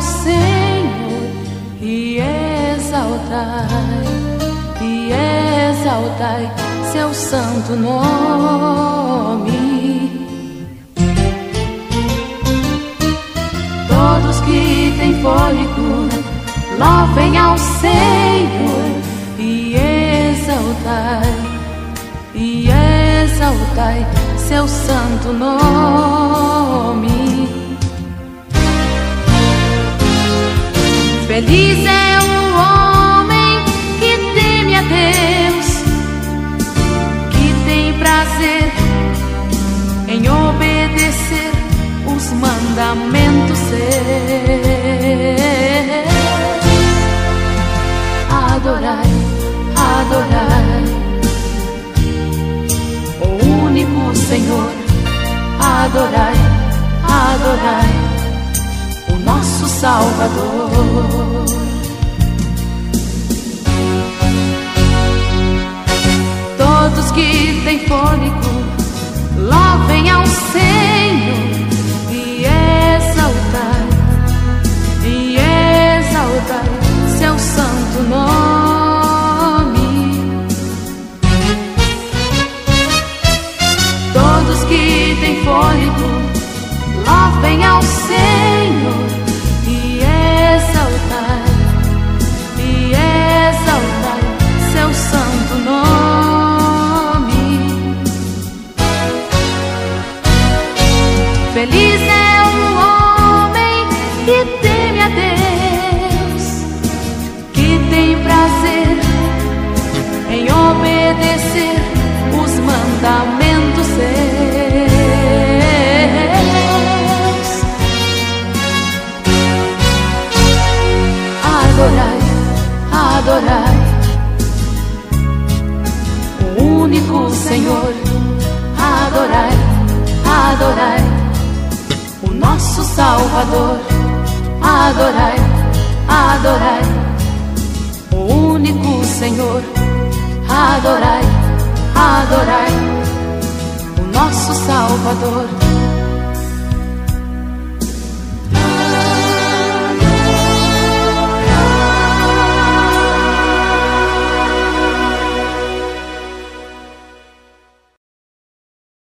Senhor e exaltai, e exaltai seu santo nome. Todos que têm fôlego, louvem ao Senhor e exaltai, e exaltai seu santo nome. Feliz é o homem que teme a Deus, que tem prazer em obedecer os mandamentos seus. Adorai, adorai o único Senhor. Adorai, adorai Salvador. Todos que têm fôlego, louvem ao Senhor e exaltai, e exaltai seu santo nome. Todos que têm fôlego, louvem ao Senhor adorai o único Senhor. Adorai, adorai o nosso Salvador. Adorai, adorai o único Senhor. Adorai, adorai o nosso Salvador.